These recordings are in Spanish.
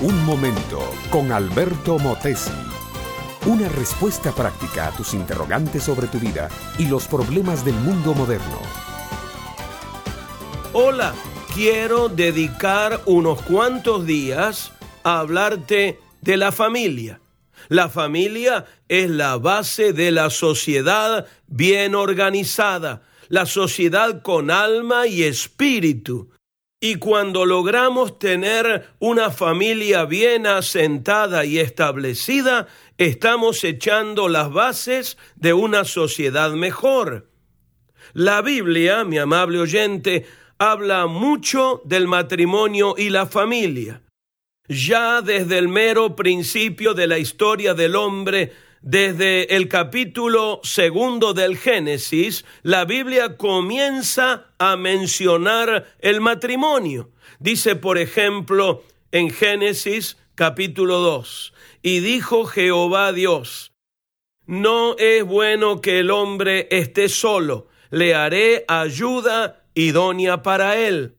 Un momento con Alberto Motesi. Una respuesta práctica a tus interrogantes sobre tu vida y los problemas del mundo moderno. Hola, quiero dedicar unos cuantos días a hablarte de la familia. La familia es la base de la sociedad bien organizada, la sociedad con alma y espíritu. Y cuando logramos tener una familia bien asentada y establecida, estamos echando las bases de una sociedad mejor. La Biblia, mi amable oyente, habla mucho del matrimonio y la familia. Ya desde el mero principio de la historia del hombre, desde el capítulo segundo del Génesis, la Biblia comienza a mencionar el matrimonio. Dice, por ejemplo, en Génesis capítulo 2, y dijo Jehová Dios, no es bueno que el hombre esté solo, le haré ayuda idónea para él.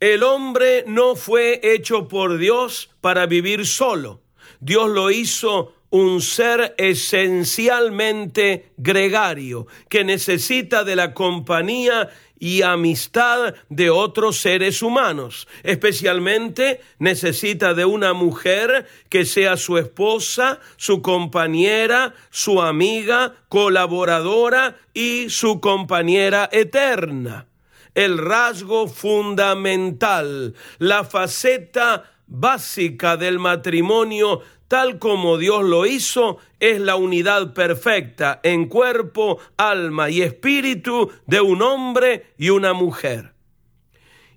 El hombre no fue hecho por Dios para vivir solo. Dios lo hizo un ser esencialmente gregario, que necesita de la compañía y amistad de otros seres humanos. Especialmente necesita de una mujer que sea su esposa, su compañera, su amiga, colaboradora y su compañera eterna. El rasgo fundamental, la faceta básica del matrimonio tal como Dios lo hizo, es la unidad perfecta en cuerpo, alma y espíritu de un hombre y una mujer.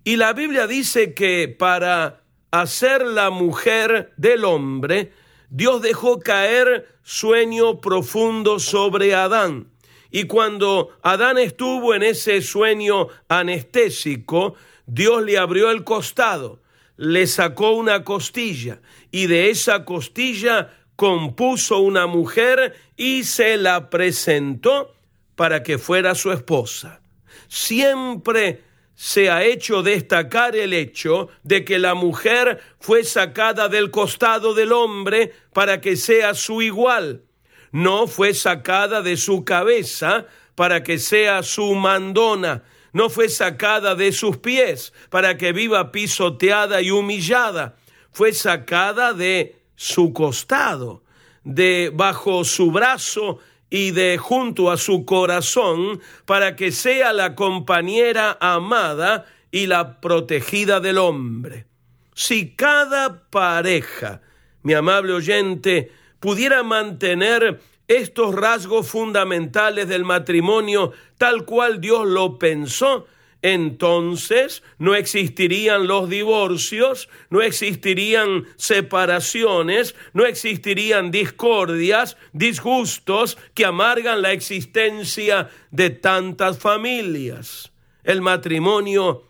Y la Biblia dice que para hacer la mujer del hombre, Dios dejó caer sueño profundo sobre Adán. Y cuando Adán estuvo en ese sueño anestésico, Dios le abrió el costado le sacó una costilla y de esa costilla compuso una mujer y se la presentó para que fuera su esposa. Siempre se ha hecho destacar el hecho de que la mujer fue sacada del costado del hombre para que sea su igual. No fue sacada de su cabeza para que sea su mandona, no fue sacada de sus pies para que viva pisoteada y humillada, fue sacada de su costado, de bajo su brazo y de junto a su corazón, para que sea la compañera amada y la protegida del hombre. Si cada pareja, mi amable oyente, pudiera mantener estos rasgos fundamentales del matrimonio tal cual Dios lo pensó, entonces no existirían los divorcios, no existirían separaciones, no existirían discordias, disgustos que amargan la existencia de tantas familias. El matrimonio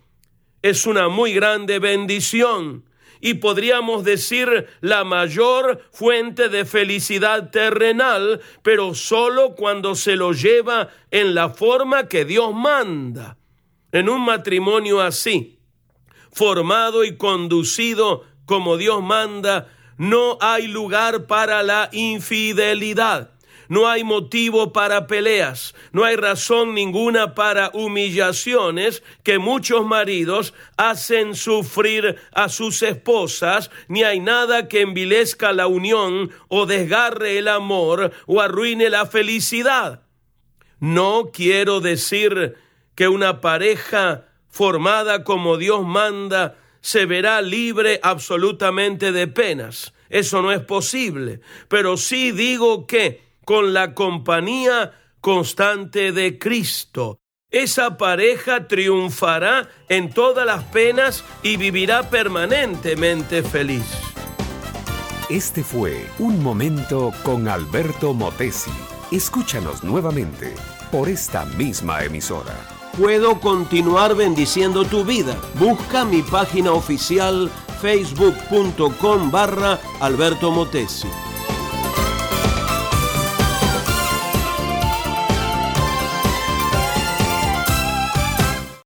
es una muy grande bendición y podríamos decir la mayor fuente de felicidad terrenal, pero solo cuando se lo lleva en la forma que Dios manda. En un matrimonio así, formado y conducido como Dios manda, no hay lugar para la infidelidad no hay motivo para peleas, no hay razón ninguna para humillaciones que muchos maridos hacen sufrir a sus esposas, ni hay nada que envilezca la unión o desgarre el amor o arruine la felicidad. No quiero decir que una pareja formada como Dios manda se verá libre absolutamente de penas. Eso no es posible. Pero sí digo que con la compañía constante de Cristo. Esa pareja triunfará en todas las penas y vivirá permanentemente feliz. Este fue Un Momento con Alberto Motesi. Escúchanos nuevamente por esta misma emisora. Puedo continuar bendiciendo tu vida. Busca mi página oficial facebook.com barra Alberto Motesi.